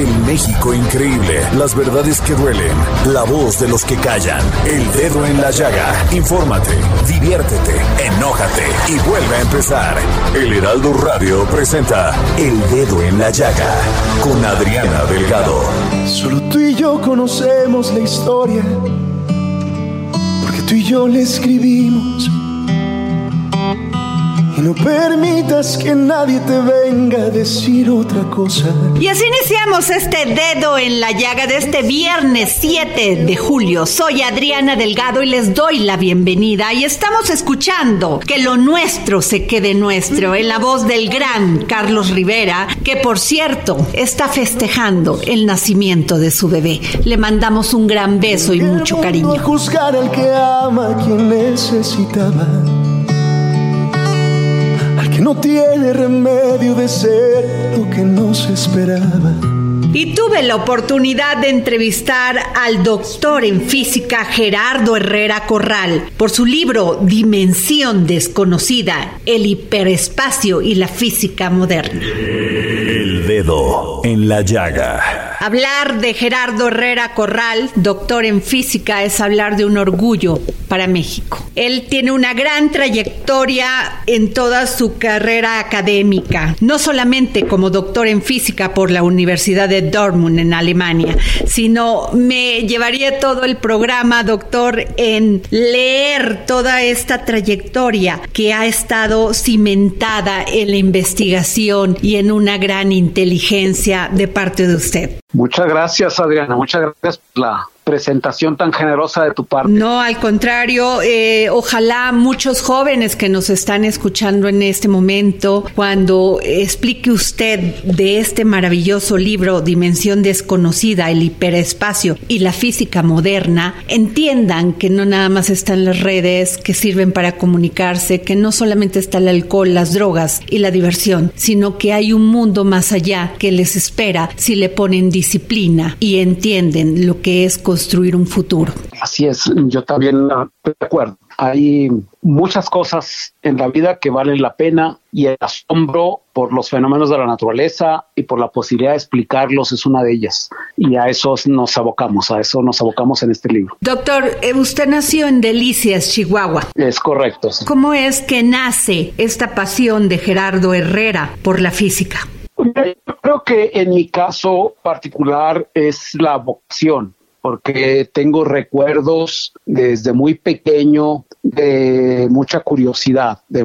El México increíble. Las verdades que duelen. La voz de los que callan. El dedo en la llaga. Infórmate, diviértete, enójate y vuelve a empezar. El Heraldo Radio presenta El Dedo en la Llaga con Adriana Delgado. Solo tú y yo conocemos la historia, porque tú y yo la escribimos. Y no permitas que nadie te venga a decir otra cosa. Y así iniciamos este dedo en la llaga de este viernes 7 de julio. Soy Adriana Delgado y les doy la bienvenida. Y estamos escuchando que lo nuestro se quede nuestro en la voz del gran Carlos Rivera, que por cierto está festejando el nacimiento de su bebé. Le mandamos un gran beso y mucho cariño. Juzgar al que ama a quien necesitaba. Que no tiene remedio de ser lo que no se esperaba. Y tuve la oportunidad de entrevistar al doctor en física Gerardo Herrera Corral por su libro Dimensión desconocida, el hiperespacio y la física moderna. El Dedo en la Llaga. Hablar de Gerardo Herrera Corral, doctor en física, es hablar de un orgullo para México. Él tiene una gran trayectoria en toda su carrera académica, no solamente como doctor en física por la Universidad de Dortmund en Alemania, sino me llevaría todo el programa, doctor, en leer toda esta trayectoria que ha estado cimentada en la investigación y en una gran inteligencia de parte de usted. Muchas gracias, Adriana. Muchas gracias por la presentación tan generosa de tu parte. No, al contrario, eh, ojalá muchos jóvenes que nos están escuchando en este momento, cuando explique usted de este maravilloso libro, Dimensión desconocida, el hiperespacio y la física moderna, entiendan que no nada más están las redes que sirven para comunicarse, que no solamente está el alcohol, las drogas y la diversión, sino que hay un mundo más allá que les espera si le ponen disciplina y entienden lo que es construir un futuro. Así es, yo también ah, estoy de acuerdo. Hay muchas cosas en la vida que valen la pena y el asombro por los fenómenos de la naturaleza y por la posibilidad de explicarlos es una de ellas. Y a eso nos abocamos, a eso nos abocamos en este libro. Doctor, eh, usted nació en Delicias, Chihuahua. Es correcto. sí. ¿Cómo es que nace esta pasión de Gerardo Herrera por la física? Yo creo que en mi caso particular es la vocación, porque tengo recuerdos desde muy pequeño de mucha curiosidad, de,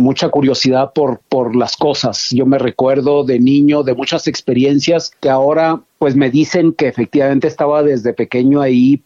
mucha curiosidad por, por las cosas. Yo me recuerdo de niño de muchas experiencias que ahora pues me dicen que efectivamente estaba desde pequeño ahí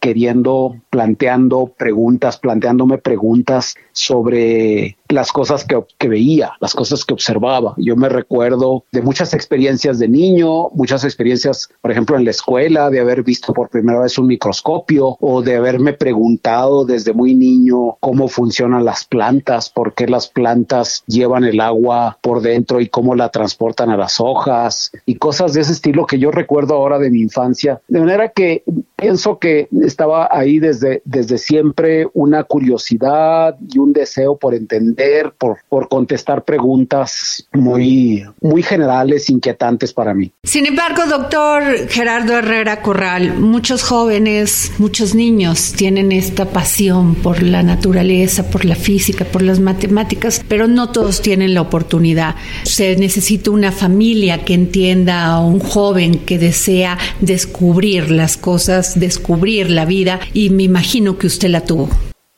queriendo, planteando preguntas, planteándome preguntas sobre las cosas que, veía, las cosas que observaba. Yo me recuerdo de muchas experiencias de niño, muchas experiencias, por ejemplo, en la escuela, de haber visto por primera vez un microscopio o de haberme preguntado desde muy niño cómo funcionan las plantas, por qué las plantas llevan el agua por dentro y cómo la transportan a las hojas y cosas de ese estilo que yo recuerdo ahora de mi infancia. De manera que pienso que estaba ahí desde, desde siempre una curiosidad y un deseo por entender por, por contestar preguntas muy, muy generales, inquietantes para mí. Sin embargo, doctor Gerardo Herrera Corral, muchos jóvenes, muchos niños tienen esta pasión por la naturaleza, por la física, por las matemáticas, pero no todos tienen la oportunidad. Se necesita una familia que entienda a un joven que desea descubrir las cosas, descubrir la vida, y me imagino que usted la tuvo.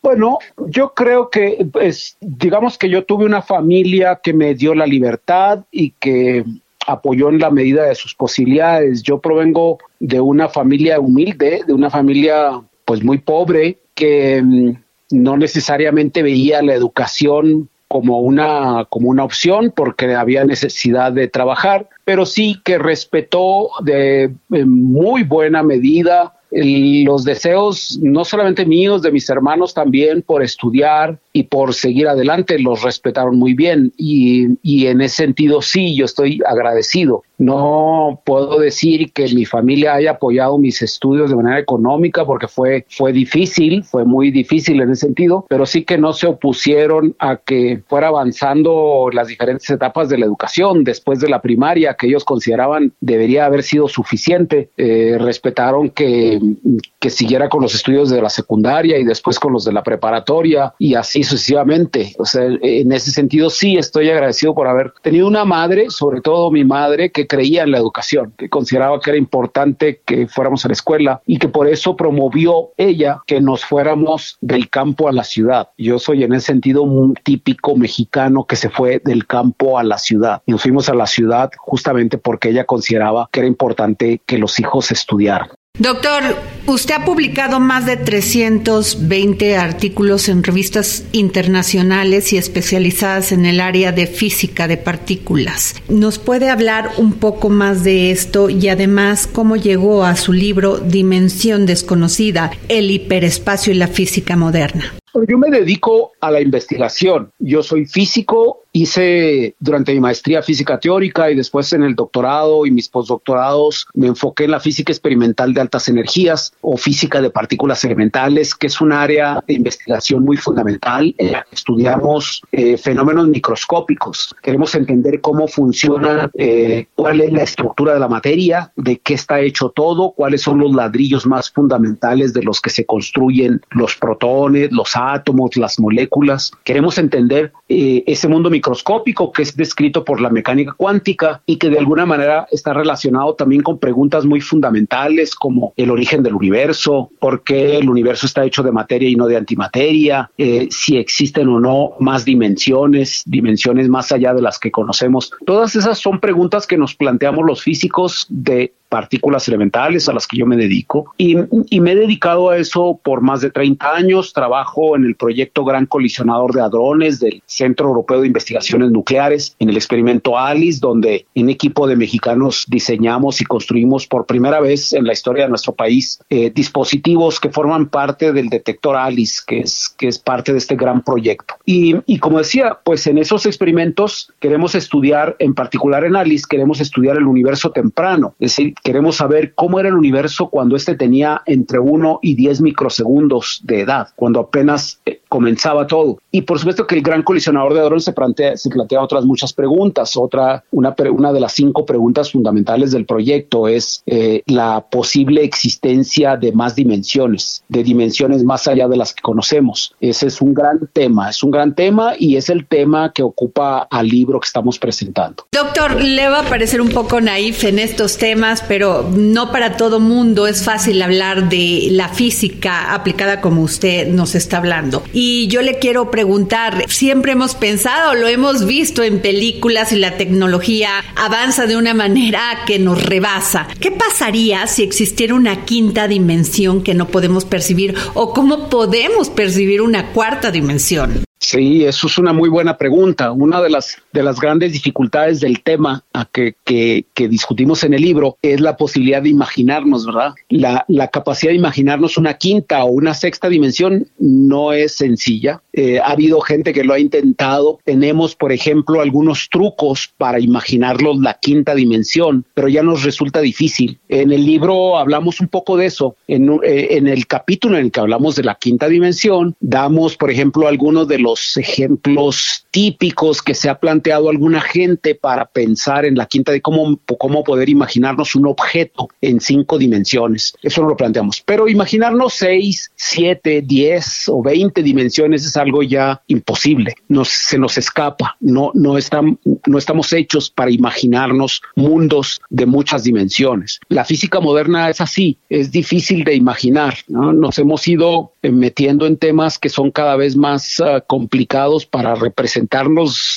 Bueno, yo creo que, pues, digamos que yo tuve una familia que me dio la libertad y que apoyó en la medida de sus posibilidades. Yo provengo de una familia humilde, de una familia pues muy pobre, que mm, no necesariamente veía la educación como una, como una opción porque había necesidad de trabajar, pero sí que respetó de muy buena medida los deseos, no solamente míos, de mis hermanos también, por estudiar y por seguir adelante, los respetaron muy bien. Y, y en ese sentido, sí, yo estoy agradecido. No puedo decir que mi familia haya apoyado mis estudios de manera económica porque fue, fue difícil, fue muy difícil en ese sentido, pero sí que no se opusieron a que fuera avanzando las diferentes etapas de la educación después de la primaria que ellos consideraban debería haber sido suficiente. Eh, respetaron que, que siguiera con los estudios de la secundaria y después con los de la preparatoria y así sucesivamente. O sea, en ese sentido sí estoy agradecido por haber tenido una madre, sobre todo mi madre, que creía en la educación, que consideraba que era importante que fuéramos a la escuela y que por eso promovió ella que nos fuéramos del campo a la ciudad. Yo soy en ese sentido un típico mexicano que se fue del campo a la ciudad. Y nos fuimos a la ciudad justamente porque ella consideraba que era importante que los hijos estudiaran. Doctor, usted ha publicado más de 320 artículos en revistas internacionales y especializadas en el área de física de partículas. ¿Nos puede hablar un poco más de esto y además cómo llegó a su libro Dimensión desconocida, el hiperespacio y la física moderna? Yo me dedico a la investigación. Yo soy físico, hice durante mi maestría física teórica y después en el doctorado y mis postdoctorados me enfoqué en la física experimental de altas energías o física de partículas elementales, que es un área de investigación muy fundamental. estudiamos eh, fenómenos microscópicos. Queremos entender cómo funciona, eh, cuál es la estructura de la materia, de qué está hecho todo, cuáles son los ladrillos más fundamentales de los que se construyen los protones, los átomos, las moléculas. Queremos entender eh, ese mundo microscópico que es descrito por la mecánica cuántica y que de alguna manera está relacionado también con preguntas muy fundamentales como el origen del universo, por qué el universo está hecho de materia y no de antimateria, eh, si existen o no más dimensiones, dimensiones más allá de las que conocemos. Todas esas son preguntas que nos planteamos los físicos de partículas elementales a las que yo me dedico y, y, me he dedicado a eso por más de 30 años. Trabajo en el proyecto Gran Colisionador de Hadrones del Centro Europeo de Investigaciones Nucleares, en el experimento ALICE, donde un equipo de mexicanos diseñamos y construimos por primera vez en la historia de nuestro país eh, dispositivos que forman parte del detector ALICE, que es, que es parte de este gran proyecto. Y, y como decía, pues en esos experimentos queremos estudiar, en particular en ALICE, queremos estudiar el universo temprano, es decir, queremos saber cómo era el universo cuando este tenía entre 1 y 10 microsegundos de edad, cuando apenas eh, comenzaba todo. Y por supuesto que el gran colisionador de hadrones se plantea, otras muchas preguntas. Otra, una, una de las cinco preguntas fundamentales del proyecto es eh, la posible existencia de más dimensiones, de dimensiones más allá de las que conocemos. Ese es un gran tema, es un gran tema y es el tema que ocupa al libro que estamos presentando. Doctor, le va a parecer un poco naif en estos temas, pero no para todo mundo es fácil hablar de la física aplicada como usted nos está hablando. Y yo le quiero preguntar, siempre hemos pensado, lo hemos visto en películas y la tecnología avanza de una manera que nos rebasa. ¿Qué pasaría si existiera una quinta dimensión que no podemos percibir o cómo podemos percibir una cuarta dimensión? Sí, eso es una muy buena pregunta. Una de las, de las grandes dificultades del tema a que, que, que, discutimos en el libro es la posibilidad de imaginarnos, ¿verdad? La, la capacidad de imaginarnos una quinta o una sexta dimensión no es sencilla. Eh, ha habido gente que lo ha intentado. Tenemos, por ejemplo, algunos trucos para imaginarlos la quinta dimensión, pero ya nos resulta difícil. En el libro hablamos un poco de eso. En, eh, en el capítulo en el que hablamos de la quinta dimensión, damos, por ejemplo, algunos de los ejemplos típicos que se ha planteado alguna gente para pensar en la quinta de cómo, cómo poder imaginarnos un objeto en cinco dimensiones. Eso no lo planteamos. Pero imaginarnos seis, siete, diez o veinte dimensiones es algo ya imposible. Nos, se nos escapa. No, no, no estamos hechos para imaginarnos mundos de muchas dimensiones. La física moderna es así. Es difícil de imaginar. Nos hemos ido metiendo en temas que son cada vez más uh, complicados para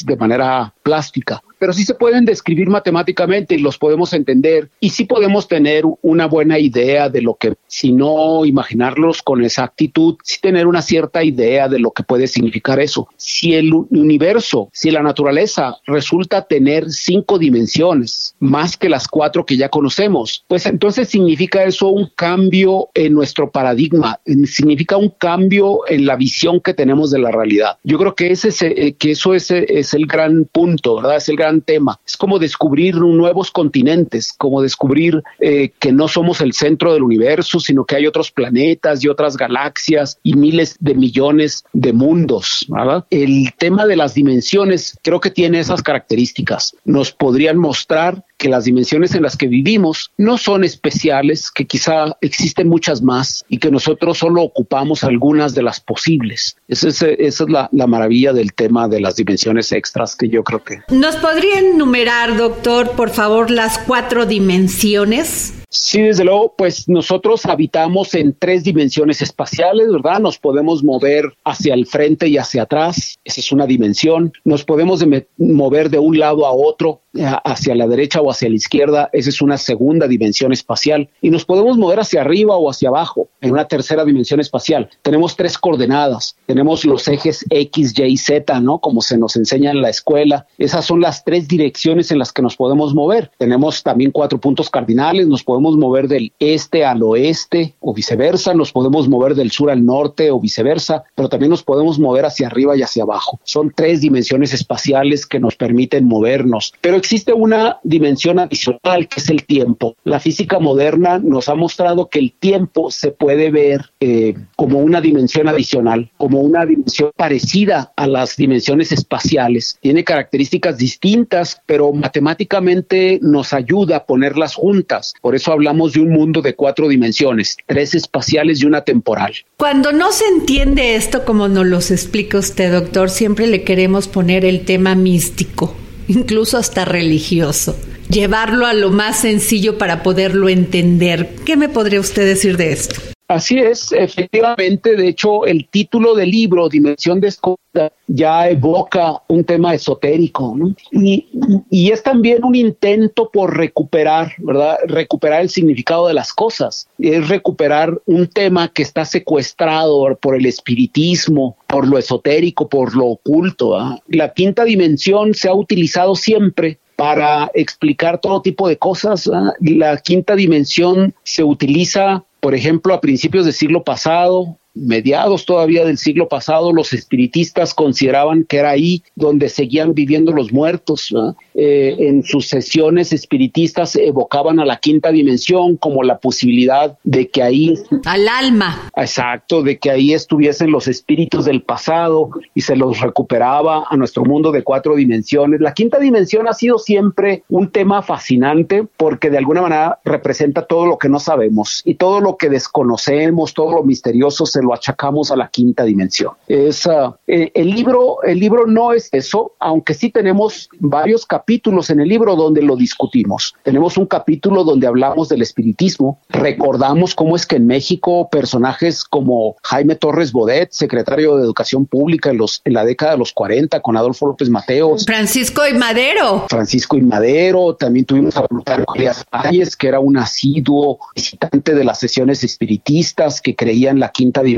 de manera plástica pero sí se pueden describir matemáticamente y los podemos entender y sí podemos tener una buena idea de lo que, si no imaginarlos con exactitud, sí tener una cierta idea de lo que puede significar eso. Si el universo, si la naturaleza resulta tener cinco dimensiones más que las cuatro que ya conocemos, pues entonces significa eso un cambio en nuestro paradigma, significa un cambio en la visión que tenemos de la realidad. Yo creo que ese eh, que eso es, es el gran punto, ¿verdad? Es el gran tema. Es como descubrir nuevos continentes, como descubrir eh, que no somos el centro del universo, sino que hay otros planetas y otras galaxias y miles de millones de mundos. El tema de las dimensiones creo que tiene esas características. Nos podrían mostrar que las dimensiones en las que vivimos no son especiales, que quizá existen muchas más y que nosotros solo ocupamos algunas de las posibles. Esa es, esa es la, la, maravilla del tema de las dimensiones extras que yo creo que... ¿Nos podría enumerar, doctor, por favor, las cuatro dimensiones? Sí, desde luego, pues nosotros habitamos en tres dimensiones espaciales, ¿verdad? Nos podemos mover hacia el frente y hacia atrás, esa es una dimensión. Nos podemos mover de un lado a otro, hacia la derecha o hacia la izquierda, esa es una segunda dimensión espacial. Y nos podemos mover hacia arriba o hacia abajo, en una tercera dimensión espacial. Tenemos tres coordenadas, tenemos los ejes X, Y y Z, ¿no? Como se nos enseña en la escuela. Esas son las tres direcciones en las que nos podemos mover. Tenemos también cuatro puntos cardinales, nos podemos podemos mover del este al oeste o viceversa, nos podemos mover del sur al norte o viceversa, pero también nos podemos mover hacia arriba y hacia abajo. Son tres dimensiones espaciales que nos permiten movernos, pero existe una dimensión adicional que es el tiempo. La física moderna nos ha mostrado que el tiempo se puede ver eh, como una dimensión adicional, como una dimensión parecida a las dimensiones espaciales. Tiene características distintas, pero matemáticamente nos ayuda a ponerlas juntas. Por eso hablamos de un mundo de cuatro dimensiones, tres espaciales y una temporal. Cuando no se entiende esto como nos lo explica usted, doctor, siempre le queremos poner el tema místico, incluso hasta religioso llevarlo a lo más sencillo para poderlo entender. ¿Qué me podría usted decir de esto? Así es, efectivamente, de hecho, el título del libro, Dimensión Desconocida, ya evoca un tema esotérico, ¿no? y, es también un intento por recuperar, ¿verdad? Recuperar el significado de las cosas, es recuperar un tema que está secuestrado por el espiritismo, por lo esotérico, por lo oculto. ¿ah? La quinta dimensión se ha utilizado siempre para explicar todo tipo de cosas. ¿ah? La quinta dimensión se utiliza por ejemplo, a principios del siglo pasado, mediados todavía del siglo pasado, los espiritistas consideraban que era ahí donde seguían viviendo los muertos. Eh, en sus sesiones espiritistas evocaban a la quinta dimensión como la posibilidad de que ahí... Al alma. Exacto, de que ahí estuviesen los espíritus del pasado y se los recuperaba a nuestro mundo de cuatro dimensiones. La quinta dimensión ha sido siempre un tema fascinante porque de alguna manera representa todo lo que no sabemos y todo lo que desconocemos, todo lo misterioso se lo achacamos a la quinta dimensión. Es, uh, el, libro, el libro no es eso, aunque sí tenemos varios capítulos en el libro donde lo discutimos. Tenemos un capítulo donde hablamos del espiritismo, recordamos cómo es que en México personajes como Jaime Torres Bodet, secretario de Educación Pública en, los, en la década de los 40 con Adolfo López Mateos. Francisco y Madero. Francisco y Madero, también tuvimos a Plutarco Valles, que era un asiduo visitante de las sesiones espiritistas que creía en la quinta dimensión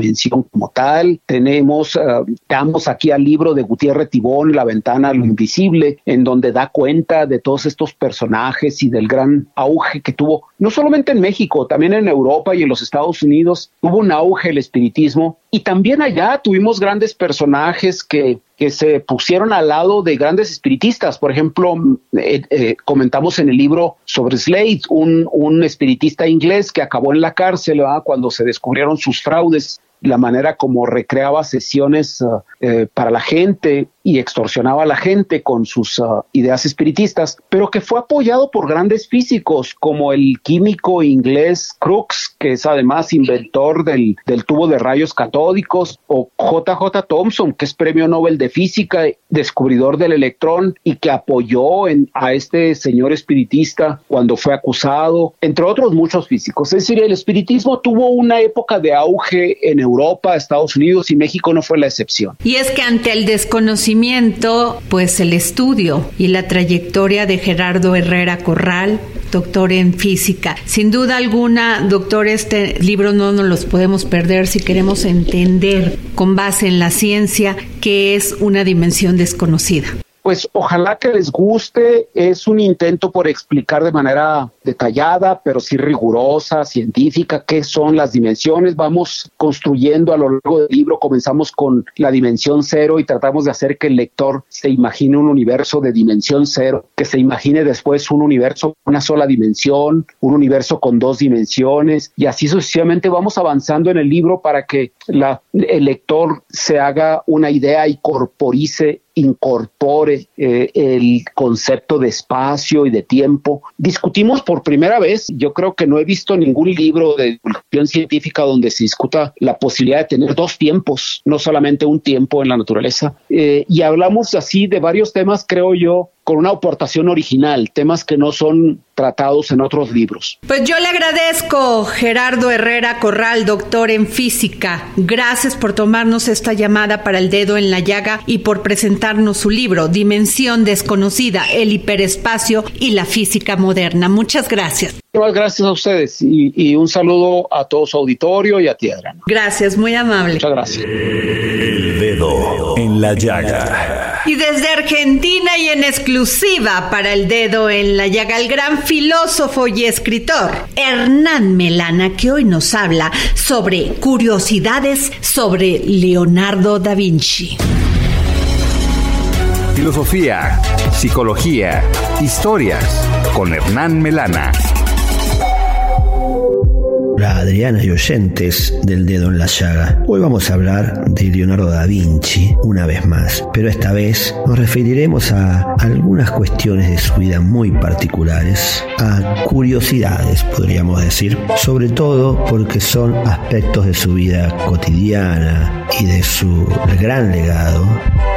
como tal. Tenemos, uh, damos aquí al libro de Gutiérrez Tibón, La ventana a lo invisible, en donde da cuenta de todos estos personajes y del gran auge que tuvo, no solamente en México, también en Europa y en los Estados Unidos, hubo un auge el espiritismo Y también allá tuvimos grandes personajes que, que se pusieron al lado de grandes espiritistas. Por ejemplo, eh, eh, comentamos en el libro sobre Slade, un, un espiritista inglés que acabó en la cárcel cuando se descubrieron sus fraudes la manera como recreaba sesiones uh, eh, para la gente y extorsionaba a la gente con sus uh, ideas espiritistas, pero que fue apoyado por grandes físicos como el químico inglés Crookes, que es además inventor del, del tubo de rayos catódicos, o JJ Thomson, que es premio Nobel de Física, descubridor del electrón y que apoyó en, a este señor espiritista cuando fue acusado, entre otros muchos físicos. Es decir, el espiritismo tuvo una época de auge en Europa, Estados Unidos y México no fue la excepción. Y es que ante el desconocimiento, pues el estudio y la trayectoria de Gerardo Herrera Corral, doctor en física. Sin duda alguna, doctor, este libro no nos los podemos perder si queremos entender con base en la ciencia qué es una dimensión desconocida pues ojalá que les guste. Es un intento por explicar de manera detallada, pero sí rigurosa, científica, qué son las dimensiones. Vamos construyendo a lo largo del libro, comenzamos con la dimensión cero y tratamos de hacer que el lector se imagine un universo de dimensión cero, que se imagine después un universo, una sola dimensión, un universo con dos dimensiones y así sucesivamente vamos avanzando en el libro para que la, el lector se haga una idea y corporice incorpore eh, el concepto de espacio y de tiempo. Discutimos por primera vez, yo creo que no he visto ningún libro de divulgación científica donde se discuta la posibilidad de tener dos tiempos, no solamente un tiempo en la naturaleza. Eh, y hablamos así de varios temas, creo yo, con una aportación original, temas que no son tratados en otros libros. Pues yo le agradezco, Gerardo Herrera Corral, doctor en física. Gracias por tomarnos esta llamada para el dedo en la llaga y por presentarnos su libro, Dimensión desconocida, el hiperespacio y la física moderna. Muchas gracias. Muchas gracias a ustedes y, un saludo a todo su auditorio y a Tierra. Gracias, muy amable. Muchas gracias. El dedo en la llaga. Y desde Argentina y en exclusiva para el dedo en la llaga, el gran filósofo y escritor Hernán Melana, que hoy nos habla sobre curiosidades sobre Leonardo da Vinci. Filosofía, psicología, historias con Hernán Melana. Adriana y oyentes del dedo en la llaga. Hoy vamos a hablar de Leonardo da Vinci una vez más, pero esta vez nos referiremos a algunas cuestiones de su vida muy particulares, a curiosidades podríamos decir, sobre todo porque son aspectos de su vida cotidiana y de su gran legado,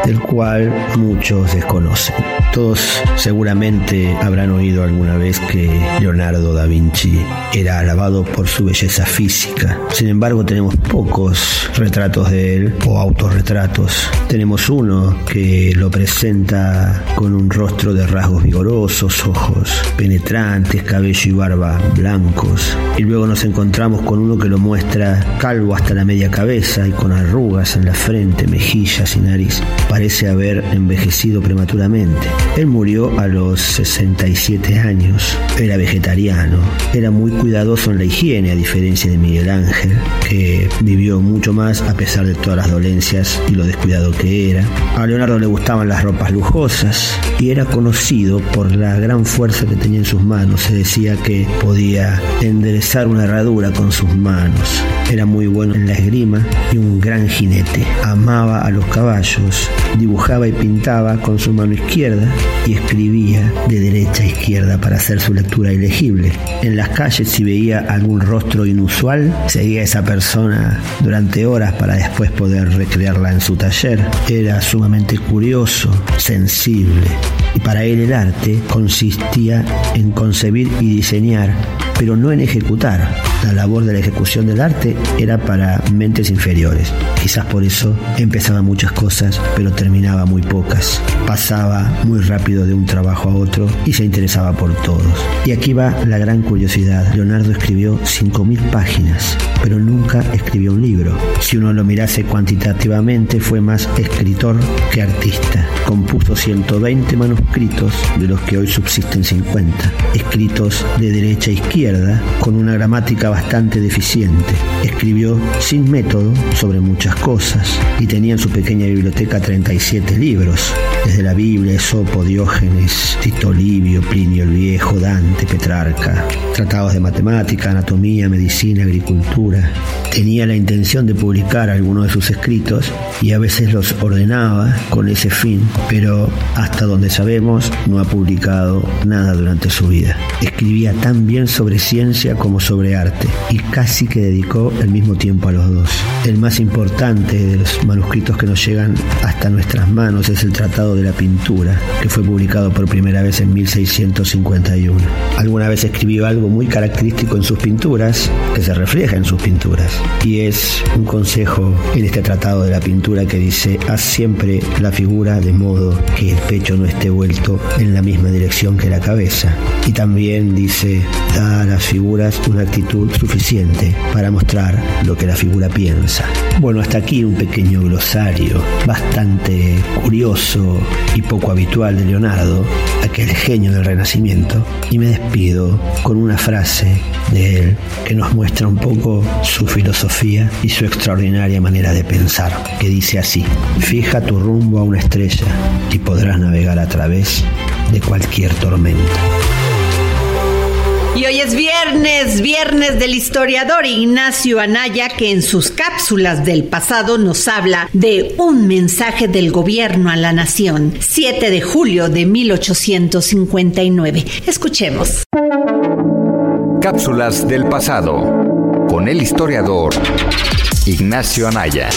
del cual muchos desconocen. Todos seguramente habrán oído alguna vez que Leonardo da Vinci era alabado por su belleza física. Sin embargo, tenemos pocos retratos de él o autorretratos. Tenemos uno que lo presenta con un rostro de rasgos vigorosos, ojos penetrantes, cabello y barba blancos. Y luego nos encontramos con uno que lo muestra calvo hasta la media cabeza y con arrugas en la frente, mejillas y nariz. Parece haber envejecido prematuramente. Él murió a los 67 años. Era vegetariano. Era muy cuidadoso en la higiene, diferencia de Miguel Ángel, que vivió mucho más a pesar de todas las dolencias y lo descuidado que era. A Leonardo le gustaban las ropas lujosas y era conocido por la gran fuerza que tenía en sus manos. Se decía que podía enderezar una herradura con sus manos. Era muy bueno en la esgrima y un gran jinete. Amaba a los caballos, dibujaba y pintaba con su mano izquierda y escribía de derecha a izquierda para hacer su lectura ilegible. En las calles si veía algún rostro inusual, seguía a esa persona durante horas para después poder recrearla en su taller. Era sumamente curioso, sensible, y para él el arte consistía en concebir y diseñar, pero no en ejecutar. La labor de la ejecución del arte era para mentes inferiores. Quizás por eso empezaba muchas cosas, pero terminaba muy pocas. Pasaba muy rápido de un trabajo a otro y se interesaba por todos. Y aquí va la gran curiosidad. Leonardo escribió 5.000 páginas, pero nunca escribió un libro. Si uno lo mirase cuantitativamente, fue más escritor que artista. Compuso 120 manuscritos, de los que hoy subsisten 50, escritos de derecha a izquierda, con una gramática bastante deficiente. Escribió sin método sobre muchas cosas y tenía en su pequeña biblioteca 37 libros, desde la Biblia, Esopo, Diógenes, Tito Livio, Plinio el Viejo, Dante, Petrarca, tratados de matemática, anatomía, medicina, agricultura. Tenía la intención de publicar algunos de sus escritos y a veces los ordenaba con ese fin, pero hasta donde sabemos no ha publicado nada durante su vida. Escribía tan bien sobre ciencia como sobre arte y casi que dedicó el mismo tiempo a los dos. El más importante de los manuscritos que nos llegan hasta nuestras manos es el Tratado de la Pintura, que fue publicado por primera vez en 1651. Alguna vez escribió algo muy característico en sus pinturas, que se refleja en sus pinturas, y es un consejo en este Tratado de la Pintura que dice, haz siempre la figura de modo que el pecho no esté vuelto en la misma dirección que la cabeza. Y también dice, da a las figuras una actitud suficiente para mostrar lo que la figura piensa. Bueno, hasta aquí un pequeño glosario bastante curioso y poco habitual de Leonardo, aquel genio del Renacimiento, y me despido con una frase de él que nos muestra un poco su filosofía y su extraordinaria manera de pensar, que dice así, fija tu rumbo a una estrella y podrás navegar a través de cualquier tormenta. Y hoy es viernes, viernes del historiador Ignacio Anaya, que en sus cápsulas del pasado nos habla de un mensaje del gobierno a la nación, 7 de julio de 1859. Escuchemos. Cápsulas del pasado con el historiador Ignacio Anaya.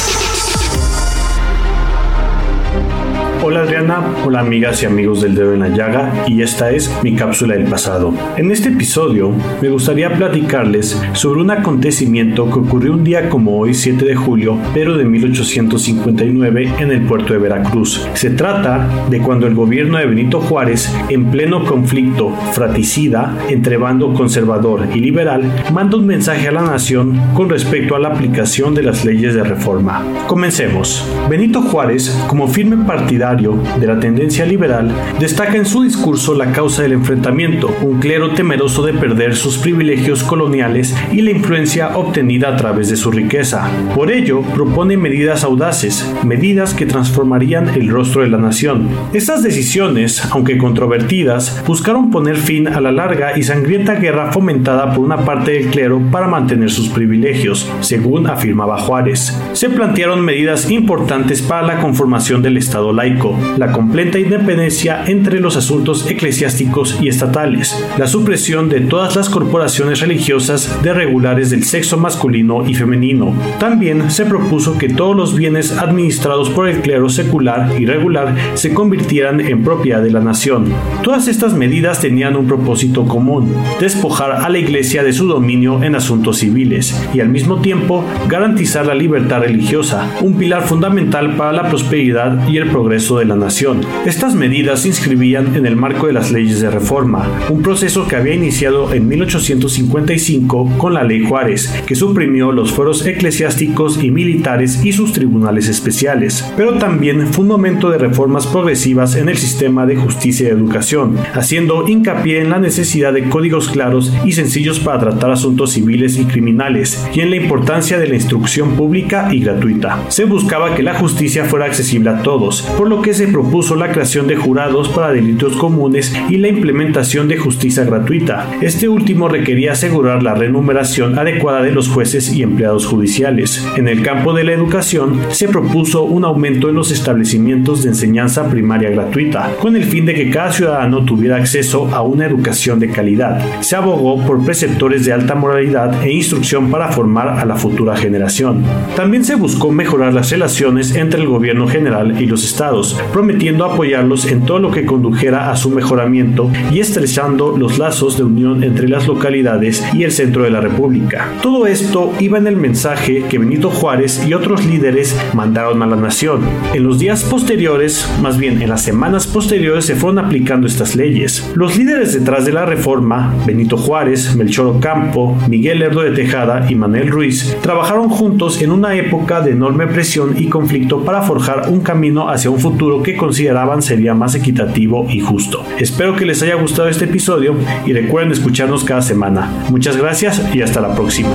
Hola Adriana, hola amigas y amigos del dedo en la llaga y esta es mi cápsula del pasado. En este episodio me gustaría platicarles sobre un acontecimiento que ocurrió un día como hoy 7 de julio pero de 1859 en el puerto de Veracruz. Se trata de cuando el gobierno de Benito Juárez en pleno conflicto fratricida entre bando conservador y liberal manda un mensaje a la nación con respecto a la aplicación de las leyes de reforma. Comencemos. Benito Juárez como firme partidario de la tendencia liberal, destaca en su discurso la causa del enfrentamiento, un clero temeroso de perder sus privilegios coloniales y la influencia obtenida a través de su riqueza. Por ello, propone medidas audaces, medidas que transformarían el rostro de la nación. Estas decisiones, aunque controvertidas, buscaron poner fin a la larga y sangrienta guerra fomentada por una parte del clero para mantener sus privilegios, según afirmaba Juárez. Se plantearon medidas importantes para la conformación del Estado laico la completa independencia entre los asuntos eclesiásticos y estatales, la supresión de todas las corporaciones religiosas de regulares del sexo masculino y femenino. También se propuso que todos los bienes administrados por el clero secular y regular se convirtieran en propiedad de la nación. Todas estas medidas tenían un propósito común, despojar a la iglesia de su dominio en asuntos civiles y al mismo tiempo garantizar la libertad religiosa, un pilar fundamental para la prosperidad y el progreso de la nación. Estas medidas se inscribían en el marco de las leyes de reforma, un proceso que había iniciado en 1855 con la Ley Juárez, que suprimió los fueros eclesiásticos y militares y sus tribunales especiales, pero también fue un momento de reformas progresivas en el sistema de justicia y educación, haciendo hincapié en la necesidad de códigos claros y sencillos para tratar asuntos civiles y criminales, y en la importancia de la instrucción pública y gratuita. Se buscaba que la justicia fuera accesible a todos, por lo que se propuso la creación de jurados para delitos comunes y la implementación de justicia gratuita. Este último requería asegurar la renumeración adecuada de los jueces y empleados judiciales. En el campo de la educación, se propuso un aumento en los establecimientos de enseñanza primaria gratuita, con el fin de que cada ciudadano tuviera acceso a una educación de calidad. Se abogó por preceptores de alta moralidad e instrucción para formar a la futura generación. También se buscó mejorar las relaciones entre el gobierno general y los estados prometiendo apoyarlos en todo lo que condujera a su mejoramiento y estrechando los lazos de unión entre las localidades y el centro de la República. Todo esto iba en el mensaje que Benito Juárez y otros líderes mandaron a la nación. En los días posteriores, más bien en las semanas posteriores, se fueron aplicando estas leyes. Los líderes detrás de la reforma, Benito Juárez, Melchor Ocampo, Miguel Lerdo de Tejada y Manuel Ruiz, trabajaron juntos en una época de enorme presión y conflicto para forjar un camino hacia un futuro que consideraban sería más equitativo y justo. Espero que les haya gustado este episodio y recuerden escucharnos cada semana. Muchas gracias y hasta la próxima.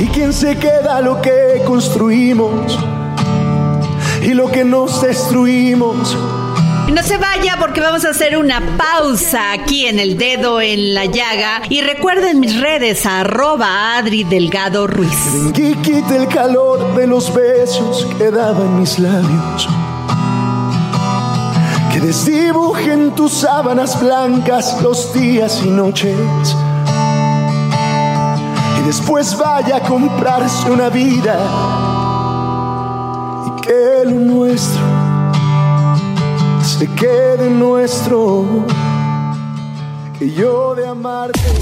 ¿Y quién se queda lo que construimos? Y lo que nos destruimos no se vaya porque vamos a hacer una pausa aquí en el dedo en la llaga. Y recuerden mis redes, arroba Adri Delgado Ruiz. Que quite el calor de los besos que daban mis labios. Que desdibujen tus sábanas blancas los días y noches. Y después vaya a comprarse una vida. Se quede nuestro, que yo de amarte.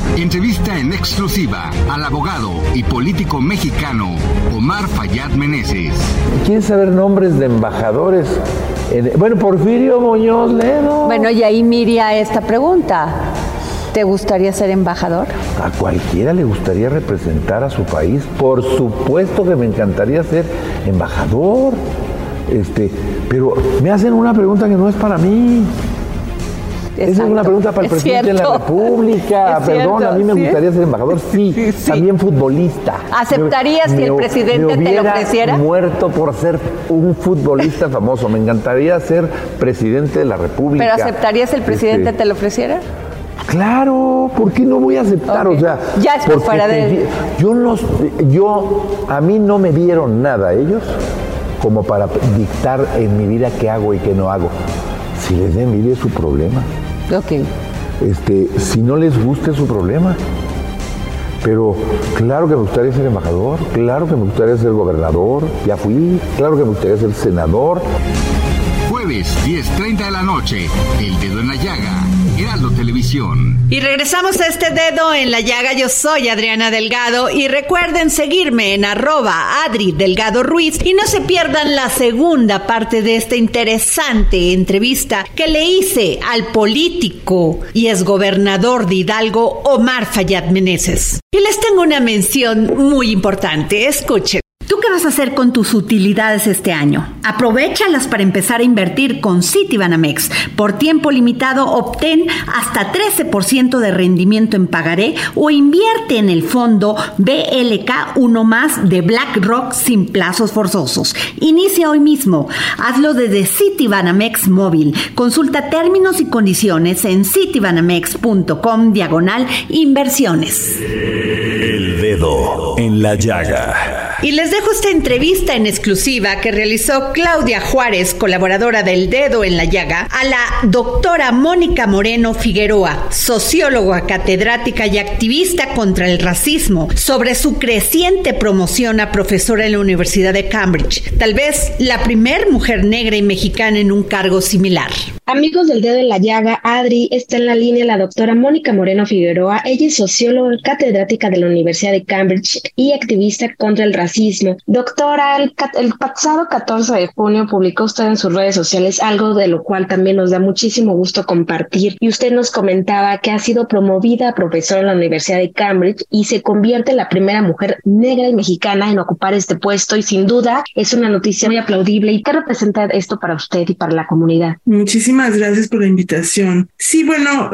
entrevista en exclusiva al abogado y político mexicano Omar Fayad Meneses. ¿Quieren saber nombres de embajadores? Bueno, Porfirio Muñoz Ledo. Bueno, y ahí miria esta pregunta. ¿Te gustaría ser embajador? A cualquiera le gustaría representar a su país. Por supuesto que me encantaría ser embajador. Este, pero me hacen una pregunta que no es para mí. Esa es una pregunta para el presidente de la República. Perdón, a mí me gustaría ser embajador, sí, también futbolista. ¿Aceptarías si el presidente te lo ofreciera? muerto por ser un futbolista famoso. Me encantaría ser presidente de la República. ¿Pero aceptarías el presidente este, te lo ofreciera? Claro, ¿por qué no voy a aceptar? O sea, ya es fuera de yo no, yo a mí no me dieron nada ellos como para dictar en mi vida qué hago y qué no hago. Si les da envidia es su problema. Ok. Este, si no les gusta es su problema. Pero claro que me gustaría ser embajador, claro que me gustaría ser gobernador, ya fui, claro que me gustaría ser senador. Jueves, 10.30 de la noche, El Dedo en la Llaga Y regresamos a este dedo en la llaga. Yo soy Adriana Delgado y recuerden seguirme en arroba Adri Delgado Ruiz y no se pierdan la segunda parte de esta interesante entrevista que le hice al político y exgobernador de Hidalgo Omar Fayad Meneses. Y les tengo una mención muy importante. Escuchen. ¿Tú qué vas a hacer con tus utilidades este año? Aprovechalas para empezar a invertir con Citibanamex. Por tiempo limitado obtén hasta 13% de rendimiento en pagaré o invierte en el fondo BLK 1 más de BlackRock sin plazos forzosos. Inicia hoy mismo. Hazlo desde Citibanamex móvil. Consulta términos y condiciones en citibanamex.com diagonal inversiones. El dedo en la llaga. Y les dejo esta entrevista en exclusiva que realizó Claudia Juárez, colaboradora del Dedo en la Llaga, a la doctora Mónica Moreno Figueroa, socióloga, catedrática y activista contra el racismo, sobre su creciente promoción a profesora en la Universidad de Cambridge, tal vez la primer mujer negra y mexicana en un cargo similar. Amigos del dedo en la llaga, Adri, está en la línea la doctora Mónica Moreno Figueroa. Ella es socióloga, catedrática de la Universidad de Cambridge y activista contra el racismo racismo. Doctora, el, pasado 14 de junio publicó usted en sus redes sociales algo de lo cual también nos da muchísimo gusto compartir y usted nos comentaba que ha sido promovida profesora en la Universidad de Cambridge y se convierte en la primera mujer negra y mexicana en ocupar este puesto y sin duda es una noticia muy aplaudible. ¿Y qué representa esto para usted y para la comunidad? Muchísimas gracias por la invitación. Sí, bueno,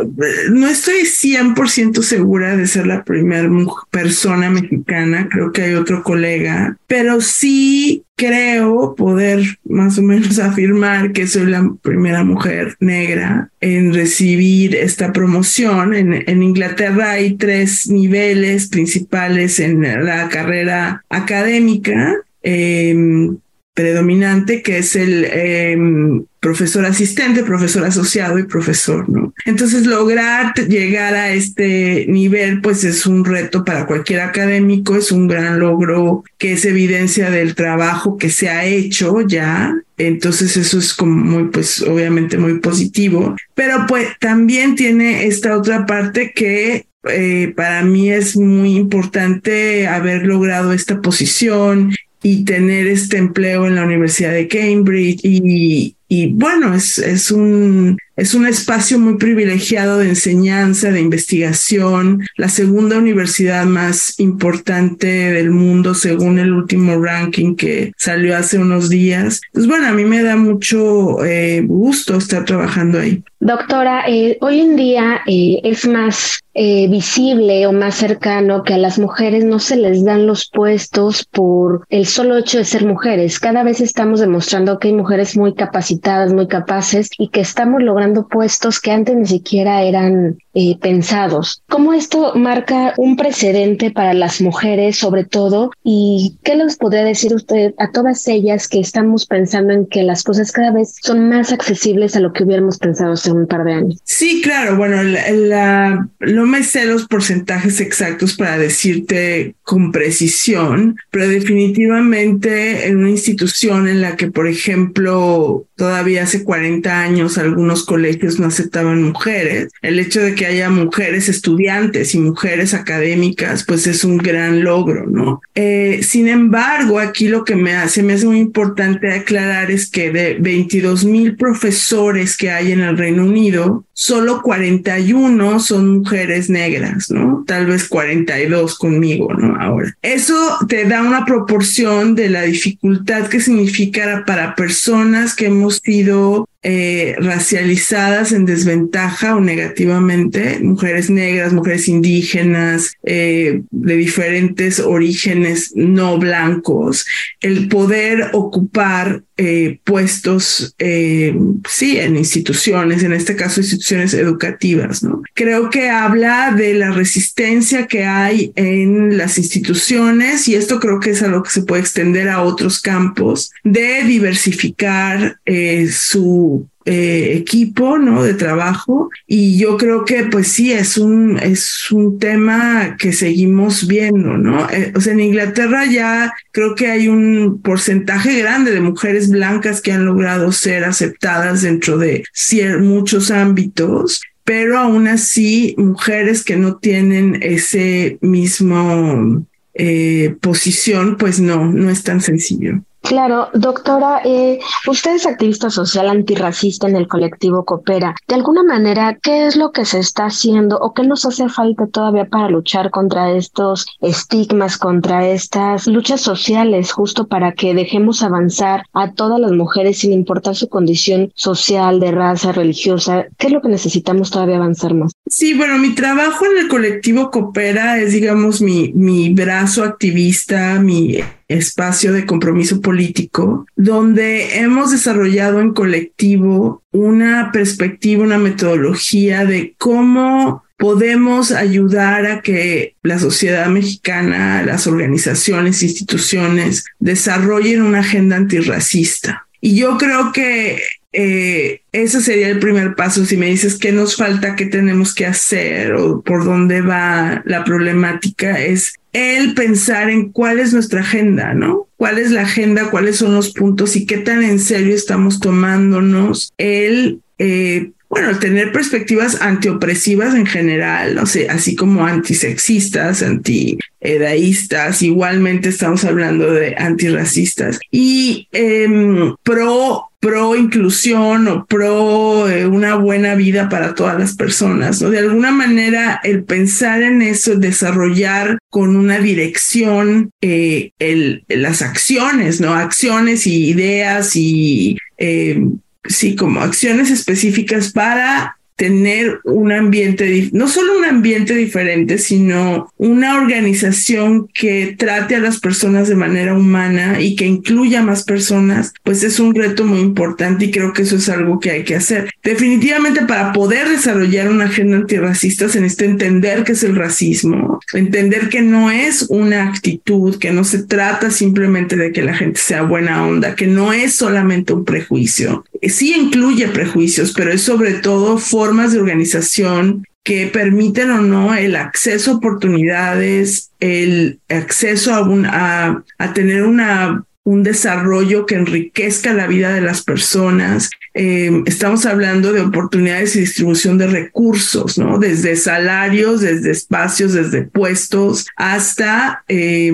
no estoy 100% segura de ser la primera persona mexicana, creo que hay otro colega, pero sí creo poder más o menos afirmar que soy la primera mujer negra en recibir esta promoción. En, Inglaterra hay tres niveles principales en la carrera académica. Em, predominante, que es el em, profesor asistente, profesor asociado y profesor, ¿no? Entonces, lograr llegar a este nivel, pues es un reto para cualquier académico, es un gran logro que es evidencia del trabajo que se ha hecho ya. Entonces, eso es como muy, pues, obviamente muy positivo. Pero pues también tiene esta otra parte que eh, para mí es muy importante haber logrado esta posición y tener este empleo en la Universidad de Cambridge y, y bueno, es, es, un, es un espacio muy privilegiado de enseñanza, de investigación, la segunda universidad más importante del mundo según el último ranking que salió hace unos días. Pues bueno, a mí me da mucho eh, gusto estar trabajando ahí. Doctora, eh, hoy en día eh, es más visible o más cercano que a las mujeres no se les dan los puestos por el solo hecho de ser mujeres. Cada vez estamos demostrando que hay mujeres muy capacitadas, muy capaces y que estamos logrando puestos que antes ni siquiera eran eh, pensados. ¿Cómo esto marca un precedente para las mujeres sobre todo? ¿Y qué les podría decir usted a todas ellas que estamos pensando en que las cosas cada vez son más accesibles a lo que hubiéramos pensado hace un par de años? Sí, claro. Bueno, la, lo me sé los porcentajes exactos para decirte con precisión, pero definitivamente en una institución en la que, por ejemplo, todavía hace 40 años algunos colegios no aceptaban mujeres, el hecho de que haya mujeres estudiantes y mujeres académicas, pues es un gran logro, ¿no? Eh, sin embargo, aquí lo que me hace, me hace muy importante aclarar es que de 22 mil profesores que hay en el Reino Unido, solo 41 son mujeres negras, ¿no? Tal vez 42 conmigo, ¿no? Ahora. Eso te da una proporción de la dificultad que significa para personas que hemos sido eh, racializadas en desventaja o negativamente, mujeres negras, mujeres indígenas, eh, de diferentes orígenes no blancos, el poder ocupar eh, puestos, sí, en instituciones, en este caso instituciones educativas, ¿no? Creo que habla de la resistencia que hay en las instituciones y esto creo que es algo que se puede extender a otros campos de diversificar su eh, equipo, ¿no? De trabajo. Y yo creo que, pues sí, es un, es un tema que seguimos viendo, ¿no? Eh, o sea, en Inglaterra ya creo que hay un porcentaje grande de mujeres blancas que han logrado ser aceptadas dentro de muchos ámbitos pero aún así mujeres que no tienen ese mismo eh, posición, pues no, no es tan sencillo. Claro, doctora, eh, usted es activista social antirracista en el colectivo Coopera. De alguna manera, ¿qué es lo que se está haciendo o qué nos hace falta todavía para luchar contra estos estigmas, contra estas luchas sociales, justo para que dejemos avanzar a todas las mujeres sin importar su condición social, de raza, religiosa? ¿Qué es lo que necesitamos todavía avanzar más? Sí, bueno, mi trabajo en el colectivo Coopera es, digamos, mi, mi brazo activista, mi espacio de compromiso político, donde hemos desarrollado en colectivo una perspectiva, una metodología de cómo podemos ayudar a que la sociedad mexicana, las organizaciones, instituciones desarrollen una agenda antirracista. Y yo creo que eh, ese sería el primer paso. Si me dices qué nos falta, qué tenemos que hacer o por dónde va la problemática, es el pensar en cuál es nuestra agenda, ¿no? ¿Cuál es la agenda? ¿Cuáles son los puntos? Y qué tan en serio estamos tomándonos el, eh, bueno, tener perspectivas antiopresivas en general, no sé, así como antisexistas, anti-edaístas, igualmente estamos hablando de antirracistas y em, pro pro inclusión o pro eh, una buena vida para todas las personas, ¿no? De alguna manera el pensar en eso, desarrollar con una dirección eh, las acciones, ¿no? Acciones y ideas y em, sí, como acciones específicas para tener un ambiente, no solo un ambiente diferente, sino una organización que trate a las personas de manera humana y que incluya más personas, pues es un reto muy importante y creo que eso es algo que hay que hacer. Definitivamente para poder desarrollar una agenda antirracista se necesita entender qué es el racismo, entender que no es una actitud, que no se trata simplemente de que la gente sea buena onda, que no es solamente un prejuicio. Sí incluye prejuicios, pero es sobre todo formas de organización que permiten o no el acceso a oportunidades, el acceso a, un, a, a tener una un desarrollo que enriquezca la vida de las personas. Eh, estamos hablando de oportunidades y distribución de recursos, ¿no? Desde salarios, desde espacios, desde puestos, hasta, eh,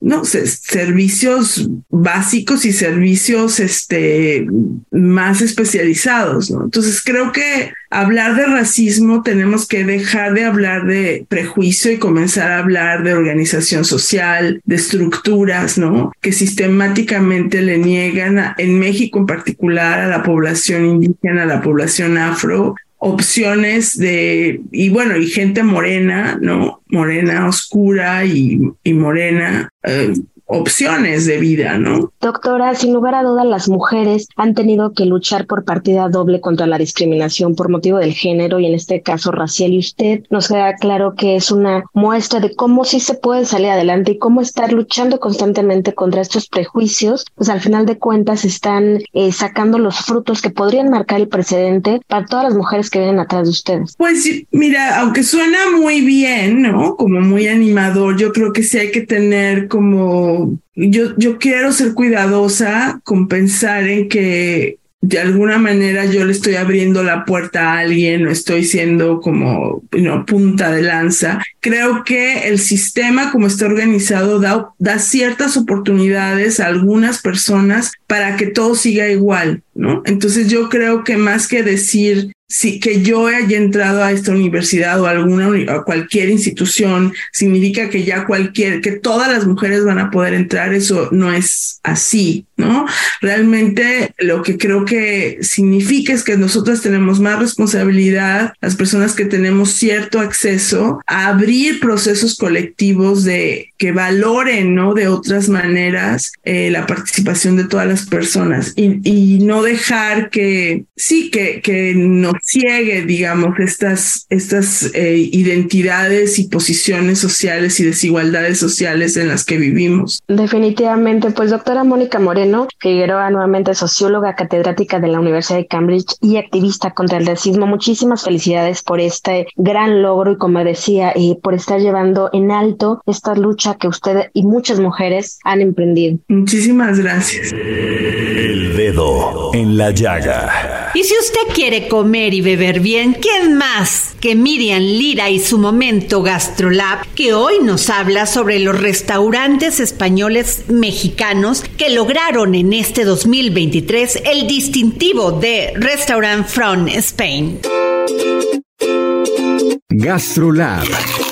no sé, servicios básicos y servicios este, más especializados. Entonces creo que hablar de racismo tenemos que dejar de hablar de prejuicio y comenzar a hablar de organización social, de estructuras, ¿no? Que sistemáticamente le niegan en México en particular a la población indígena, a la población afro, opciones de, y bueno, y gente morena, ¿no? Morena oscura y, y morena, eh, opciones de vida, ¿no? Doctora, sin lugar a dudas, las mujeres han tenido que luchar por partida doble contra la discriminación por motivo del género y en este caso racial. Y usted nos queda claro que es una muestra de cómo sí se puede salir adelante y cómo estar luchando constantemente contra estos prejuicios, pues al final de cuentas están eh, sacando los frutos que podrían marcar el precedente para todas las mujeres que vienen atrás de ustedes. Pues mira, aunque suena muy bien, ¿no? Como muy animador, yo creo que sí hay que tener como yo, yo quiero ser cuidadosa con pensar en que de alguna manera yo le estoy abriendo la puerta a alguien o estoy siendo como punta de lanza. Creo que el sistema como está organizado da, da ciertas oportunidades a algunas personas para que todo siga igual, ¿no? Entonces yo creo que más que decir si que yo haya entrado a esta universidad o a alguna o cualquier institución significa que ya cualquier que todas las mujeres van a poder entrar eso no es así no realmente lo que creo que significa es que nosotras tenemos más responsabilidad las personas que tenemos cierto acceso a abrir procesos colectivos de que valoren no de otras maneras eh, la participación de todas las personas y, y no dejar que sí que que nos ciegue, digamos, estas, estas eh, identidades y posiciones sociales y desigualdades sociales en las que vivimos. Definitivamente, pues doctora Mónica Moreno Figueroa, nuevamente socióloga catedrática de la Universidad de Cambridge y activista contra el racismo, muchísimas felicidades por este gran logro y como decía, y por estar llevando en alto esta lucha que usted y muchas mujeres han emprendido. Muchísimas gracias. El dedo en la llaga. Y si usted quiere comer y beber bien, ¿quién más que Miriam Lira y su momento GastroLab, que hoy nos habla sobre los restaurantes españoles mexicanos que lograron en este 2023 el distintivo de Restaurant from Spain? GastroLab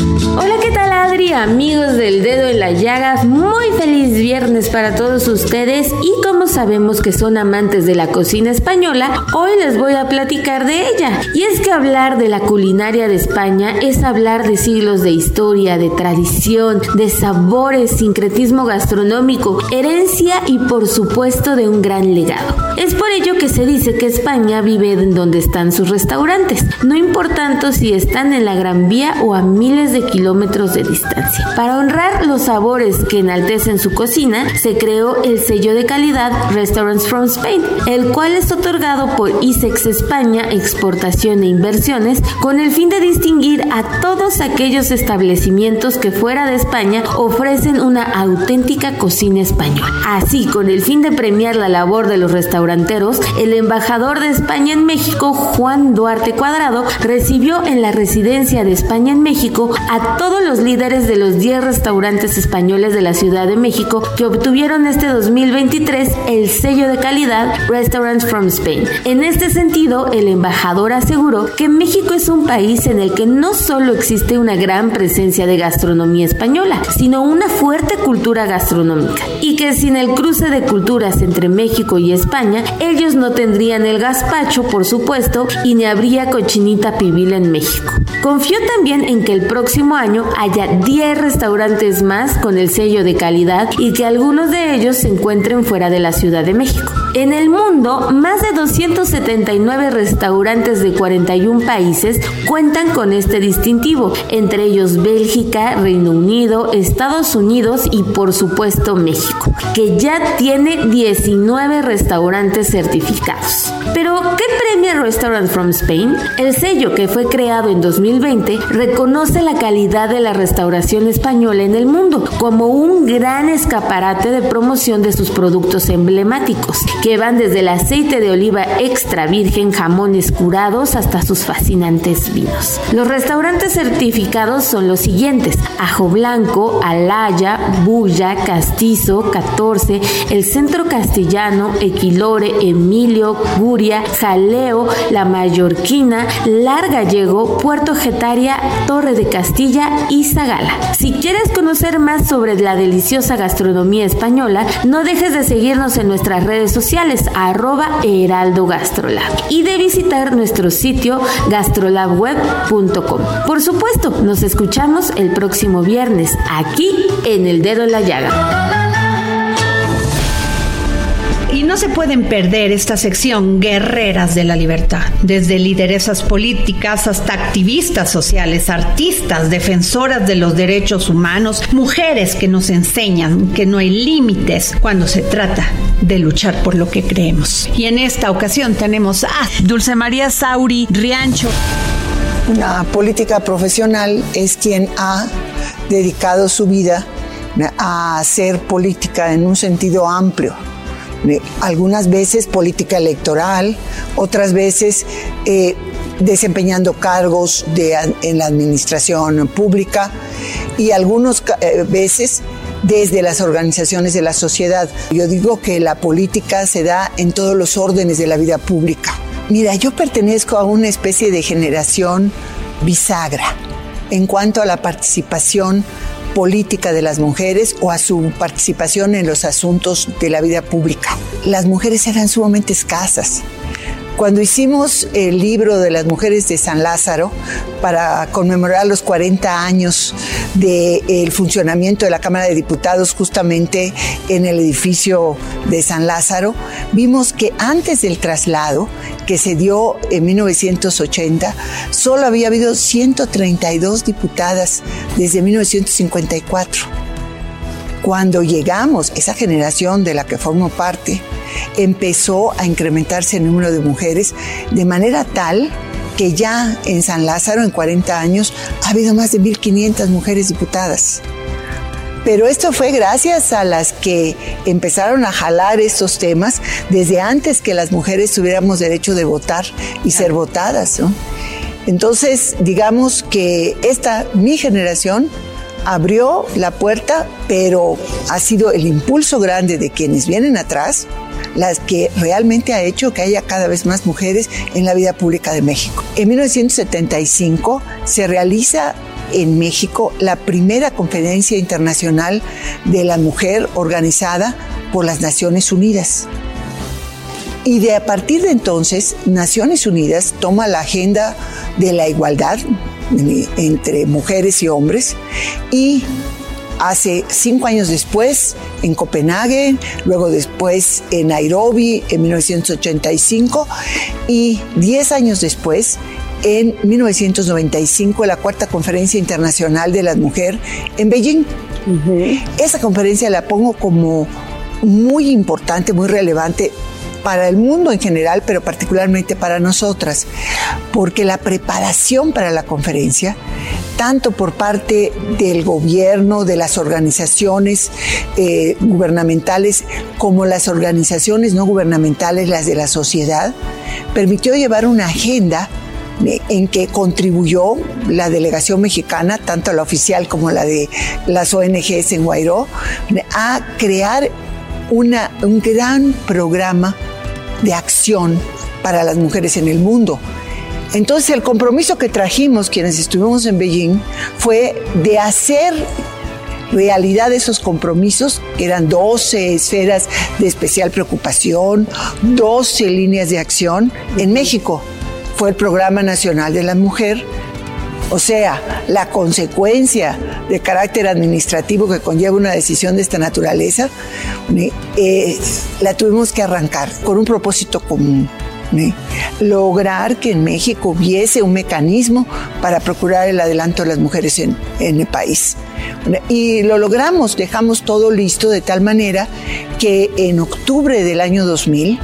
Hola, ¿qué tal Adri? Amigos del dedo en la llaga, muy feliz viernes para todos ustedes y como sabemos que son amantes de la cocina española, hoy les voy a platicar de ella. Y es que hablar de la culinaria de España es hablar de siglos de historia, de tradición, de sabores, sincretismo gastronómico, herencia y por supuesto de un gran legado. Es por ello que se dice que España vive en donde están sus restaurantes, no importando si están en la Gran Vía o a miles de kilómetros de distancia. Para honrar los sabores que enaltecen su cocina, se creó el sello de calidad Restaurants from Spain, el cual es otorgado por ISEX España Exportación e Inversiones con el fin de distinguir a todos aquellos establecimientos que fuera de España ofrecen una auténtica cocina española. Así, con el fin de premiar la labor de los restauranteros, el embajador de España en México, Juan Duarte Cuadrado, recibió en la residencia de España en México a todos los líderes de los 10 restaurantes españoles de la Ciudad de México que obtuvieron este 2023 el sello de calidad Restaurants from Spain. En este sentido, el embajador aseguró que México es un país en el que no solo existe una gran presencia de gastronomía española, sino una fuerte cultura gastronómica y que sin el cruce de culturas entre México y España, ellos no tendrían el gazpacho, por supuesto, y ni habría cochinita pibil en México. Confió también en que el próximo año haya 10 restaurantes más con el sello de calidad y que algunos de ellos se encuentren fuera de la Ciudad de México. En el mundo, más de 279 restaurantes de 41 países cuentan con este distintivo, entre ellos Bélgica, Reino Unido, Estados Unidos y por supuesto México, que ya tiene 19 restaurantes certificados. Pero, ¿qué premia Restaurant from Spain? El sello que fue creado en 2020 reconoce la calidad de la restauración española en el mundo como un gran escaparate de promoción de sus productos emblemáticos, que van desde el aceite de oliva extra virgen, jamones curados hasta sus fascinantes vinos. Los restaurantes certificados son los siguientes: Ajo Blanco, Alaya, Bulla, Castizo, 14, el Centro Castellano, Equilore, Emilio, Guria, Jaleo, La Mallorquina, Lar Gallego, Puerto Getaria, Torre de Castilla y Zagala. Si quieres conocer más sobre la deliciosa gastronomía española, no dejes de seguirnos en nuestras redes sociales, arroba Heraldo Gastrolab, y de visitar nuestro sitio gastrolabweb.com. Por supuesto, nos escuchamos el próximo viernes aquí en El Dedo en la Llaga. No se pueden perder esta sección Guerreras de la Libertad, desde lideresas políticas hasta activistas sociales, artistas, defensoras de los derechos humanos, mujeres que nos enseñan que no hay límites cuando se trata de luchar por lo que creemos. Y en esta ocasión tenemos a Dulce María Sauri Riancho. Una política profesional es quien ha dedicado su vida a hacer política en un sentido amplio algunas veces política electoral, otras veces eh, desempeñando cargos en la administración pública y algunas eh, veces desde las organizaciones de la sociedad. Yo digo que la política se da en todos los órdenes de la vida pública. Mira, yo pertenezco a una especie de generación bisagra en cuanto a la participación política de las mujeres o a su participación en los asuntos de la vida pública. Las mujeres eran sumamente escasas. Cuando hicimos el libro de las mujeres de San Lázaro para conmemorar los 40 años del funcionamiento de la Cámara de Diputados justamente en el edificio de San Lázaro, vimos que antes del traslado que se dio en 1980, solo había habido 132 diputadas desde 1954. Cuando llegamos, esa generación de la que formo parte, empezó a incrementarse el número de mujeres de manera tal que ya en San Lázaro, en 40 años, ha habido más de 1.500 mujeres diputadas. Pero esto fue gracias a las que empezaron a jalar estos temas desde antes que las mujeres tuviéramos derecho de votar y ser votadas. Entonces, digamos que esta, mi generación, abrió la puerta, pero ha sido el impulso grande de quienes vienen atrás las que realmente ha hecho que haya cada vez más mujeres en la vida pública de México. En 1975 se realiza en México la primera conferencia internacional de la mujer organizada por las Naciones Unidas. Y de a partir de entonces, Naciones Unidas toma la agenda de la igualdad entre mujeres y hombres y hace cinco años después en Copenhague, luego después en Nairobi en 1985 y diez años después en 1995 la cuarta conferencia internacional de la mujer en Beijing. Esa conferencia la pongo como muy importante, muy relevante para el mundo en general, pero particularmente para nosotras, porque la preparación para la conferencia, tanto por parte del gobierno, de las organizaciones eh, gubernamentales, como las organizaciones no gubernamentales, las de la sociedad, permitió llevar una agenda en que contribuyó la delegación mexicana, tanto la oficial como la de las ONGs en Guairó, a crear una, un gran programa de acción para las mujeres en el mundo. Entonces el compromiso que trajimos quienes estuvimos en Beijing fue de hacer realidad esos compromisos, que eran 12 esferas de especial preocupación, 12 líneas de acción en México. Fue el Programa Nacional de la Mujer, o sea, la consecuencia de carácter administrativo que conlleva una decisión de esta naturaleza, la tuvimos que arrancar con un propósito común. lograr que en México hubiese un mecanismo para procurar el adelanto de las mujeres en el país. Y lo logramos, dejamos todo listo de tal manera que en octubre del año 2000,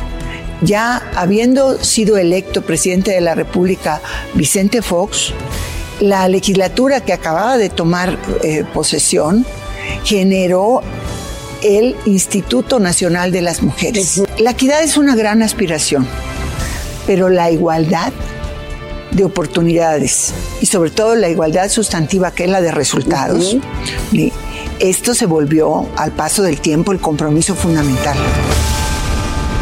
ya habiendo sido electo presidente de la República Vicente Fox, la legislatura que acababa de tomar eh, posesión generó el Instituto Nacional de las Mujeres. La equidad es una gran aspiración, pero la igualdad de oportunidades y sobre todo la igualdad sustantiva que es la de resultados, esto se volvió al paso del tiempo el compromiso fundamental.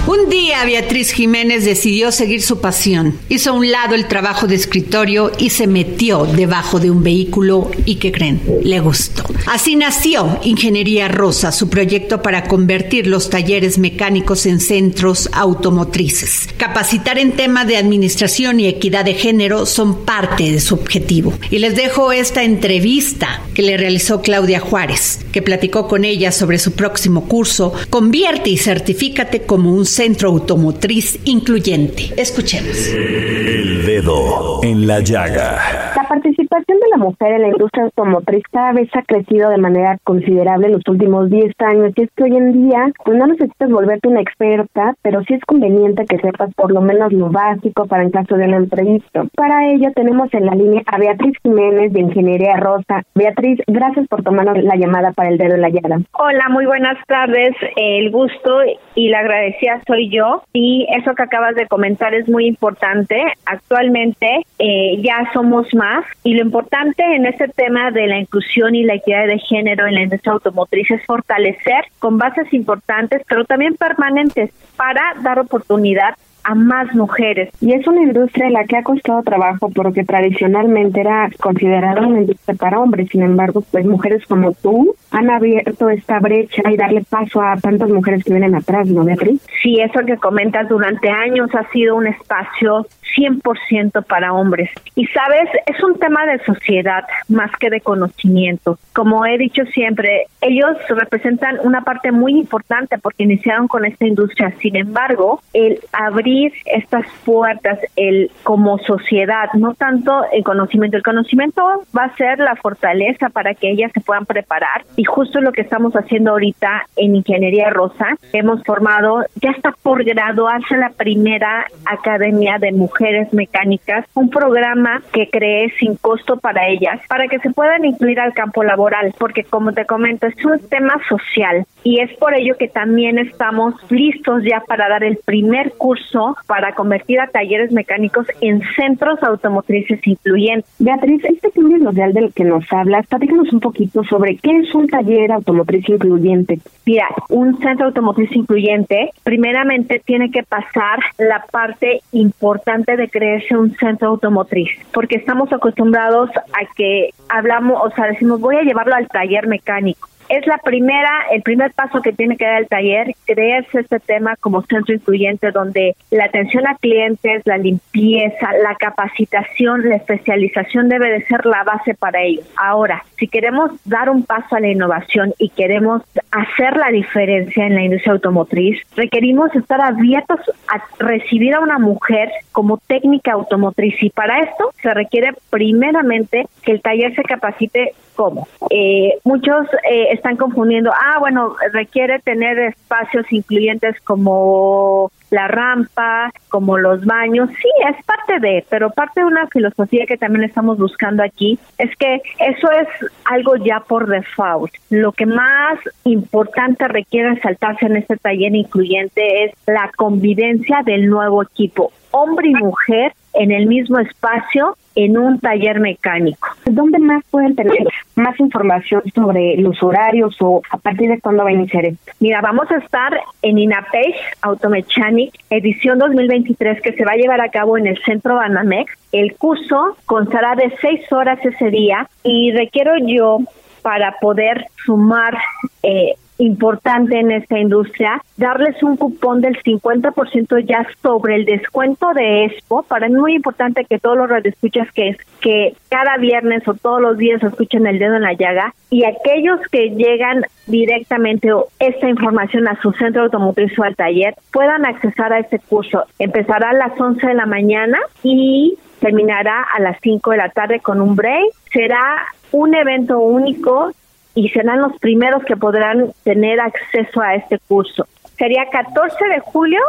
Un día Beatriz Jiménez decidió seguir su pasión. Hizo a un lado el trabajo de escritorio y se metió debajo de un vehículo y ¿qué creen? Le gustó. Así nació Ingeniería Rosa, su proyecto para convertir los talleres mecánicos en centros automotrices. Capacitar en tema de administración y equidad de género son parte de su objetivo. Y les dejo esta entrevista que le realizó Claudia Juárez, que platicó con ella sobre su próximo curso, Convierte y certifícate como un centro automotriz incluyente. Escuchemos. El dedo en la llaga. La participación de la mujer en la industria automotriz cada vez ha crecido de manera considerable en los últimos 10 años y es que hoy en día pues no necesitas volverte una experta, pero sí es conveniente que sepas por lo menos lo básico para en caso de un entrevista. Para ello tenemos en la línea a Beatriz Jiménez de Ingeniería Rosa. Beatriz, gracias por tomarnos la llamada para el dedo en la llaga. Hola, muy buenas tardes. El gusto y la agradecida soy yo y eso que acabas de comentar es muy importante. Actualmente eh, ya somos más y lo importante en este tema de la inclusión y la equidad de género en la industria automotriz es fortalecer con bases importantes pero también permanentes para dar oportunidad a más mujeres. Y es una industria en la que ha costado trabajo porque tradicionalmente era considerada una industria para hombres. Sin embargo, pues mujeres como tú han abierto esta brecha y darle paso a tantas mujeres que vienen atrás, ¿no, Beatriz? Sí, eso que comentas durante años ha sido un espacio 100% para hombres. Y sabes, es un tema de sociedad más que de conocimiento. Como he dicho siempre, ellos representan una parte muy importante porque iniciaron con esta industria. Sin embargo, el abrir estas puertas, el como sociedad, no tanto el conocimiento, el conocimiento va a ser la fortaleza para que ellas se puedan preparar. Y justo lo que estamos haciendo ahorita en Ingeniería Rosa, hemos formado, ya está por graduarse la primera academia de mujeres mecánicas, un programa que cree sin costo para ellas, para que se puedan incluir al campo laboral, porque como te comento, es un tema social y es por ello que también estamos listos ya para dar el primer curso para convertir a talleres mecánicos en centros automotrices incluyentes. Beatriz, este cambio social del que nos hablas, platícanos un poquito sobre qué es un taller automotriz incluyente. Mira, un centro automotriz incluyente, primeramente tiene que pasar la parte importante de creerse un centro automotriz, porque estamos acostumbrados a que hablamos, o sea, decimos voy a llevarlo al taller mecánico. Es la primera, el primer paso que tiene que dar el taller, creerse este tema como centro incluyente donde la atención a clientes, la limpieza, la capacitación, la especialización debe de ser la base para ellos. Ahora, si queremos dar un paso a la innovación y queremos hacer la diferencia en la industria automotriz, requerimos estar abiertos a recibir a una mujer como técnica automotriz y para esto se requiere primeramente que el taller se capacite cómo. Eh, muchos eh, están confundiendo, ah, bueno, requiere tener espacios incluyentes como la rampa, como los baños. Sí, es parte de, pero parte de una filosofía que también estamos buscando aquí es que eso es algo ya por default. Lo que más importante requiere saltarse en este taller incluyente es la convivencia del nuevo equipo, hombre y mujer en el mismo espacio en un taller mecánico. ¿Dónde más pueden tener más información sobre los horarios o a partir de cuándo va a iniciar esto? Mira, vamos a estar en INAPEX Automechanic edición 2023 que se va a llevar a cabo en el centro Banamex. El curso constará de seis horas ese día y requiero yo para poder sumar eh, importante en esta industria, darles un cupón del 50% ya sobre el descuento de Expo. Para mí es muy importante que todos los radioescuchas que, que cada viernes o todos los días escuchen el dedo en la llaga y aquellos que llegan directamente esta información a su centro automotriz o al taller puedan accesar a este curso. Empezará a las 11 de la mañana y terminará a las 5 de la tarde con un break. Será un evento único y serán los primeros que podrán tener acceso a este curso. Sería 14 de julio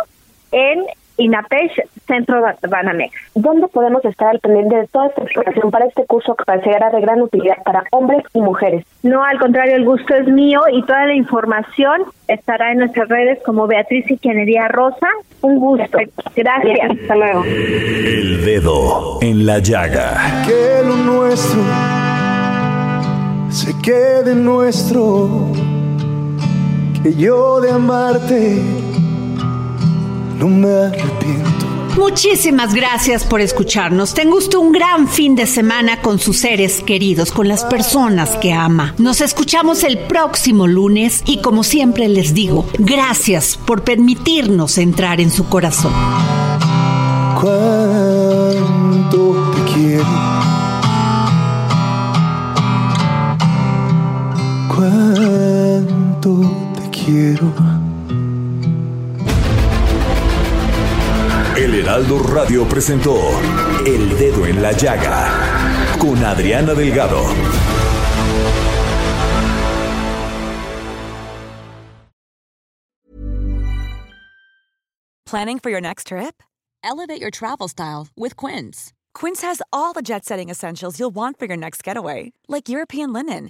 en INAPESH Centro Banamex. ¿Dónde podemos estar al pendiente de toda esta información para este curso que será de gran utilidad para hombres y mujeres? No, al contrario, el gusto es mío y toda la información estará en nuestras redes como Beatriz Ingeniería Rosa. Un gusto. Gracias. Hasta luego. El dedo en la llaga. Que lo nuestro se quede nuestro, que yo de amarte no me arrepiento. Muchísimas gracias por escucharnos. Ten gusto un gran fin de semana con sus seres queridos, con las personas que ama. Nos escuchamos el próximo lunes y como siempre les digo, gracias por permitirnos entrar en su corazón. Cuánto te quiero cuánto te quiero. El Heraldo Radio presentó El Dedo en la Llaga con Adriana Delgado. Planning for your next trip? Elevate your travel style with Quince. Quince has all the jet setting essentials you'll want for your next getaway, like European linen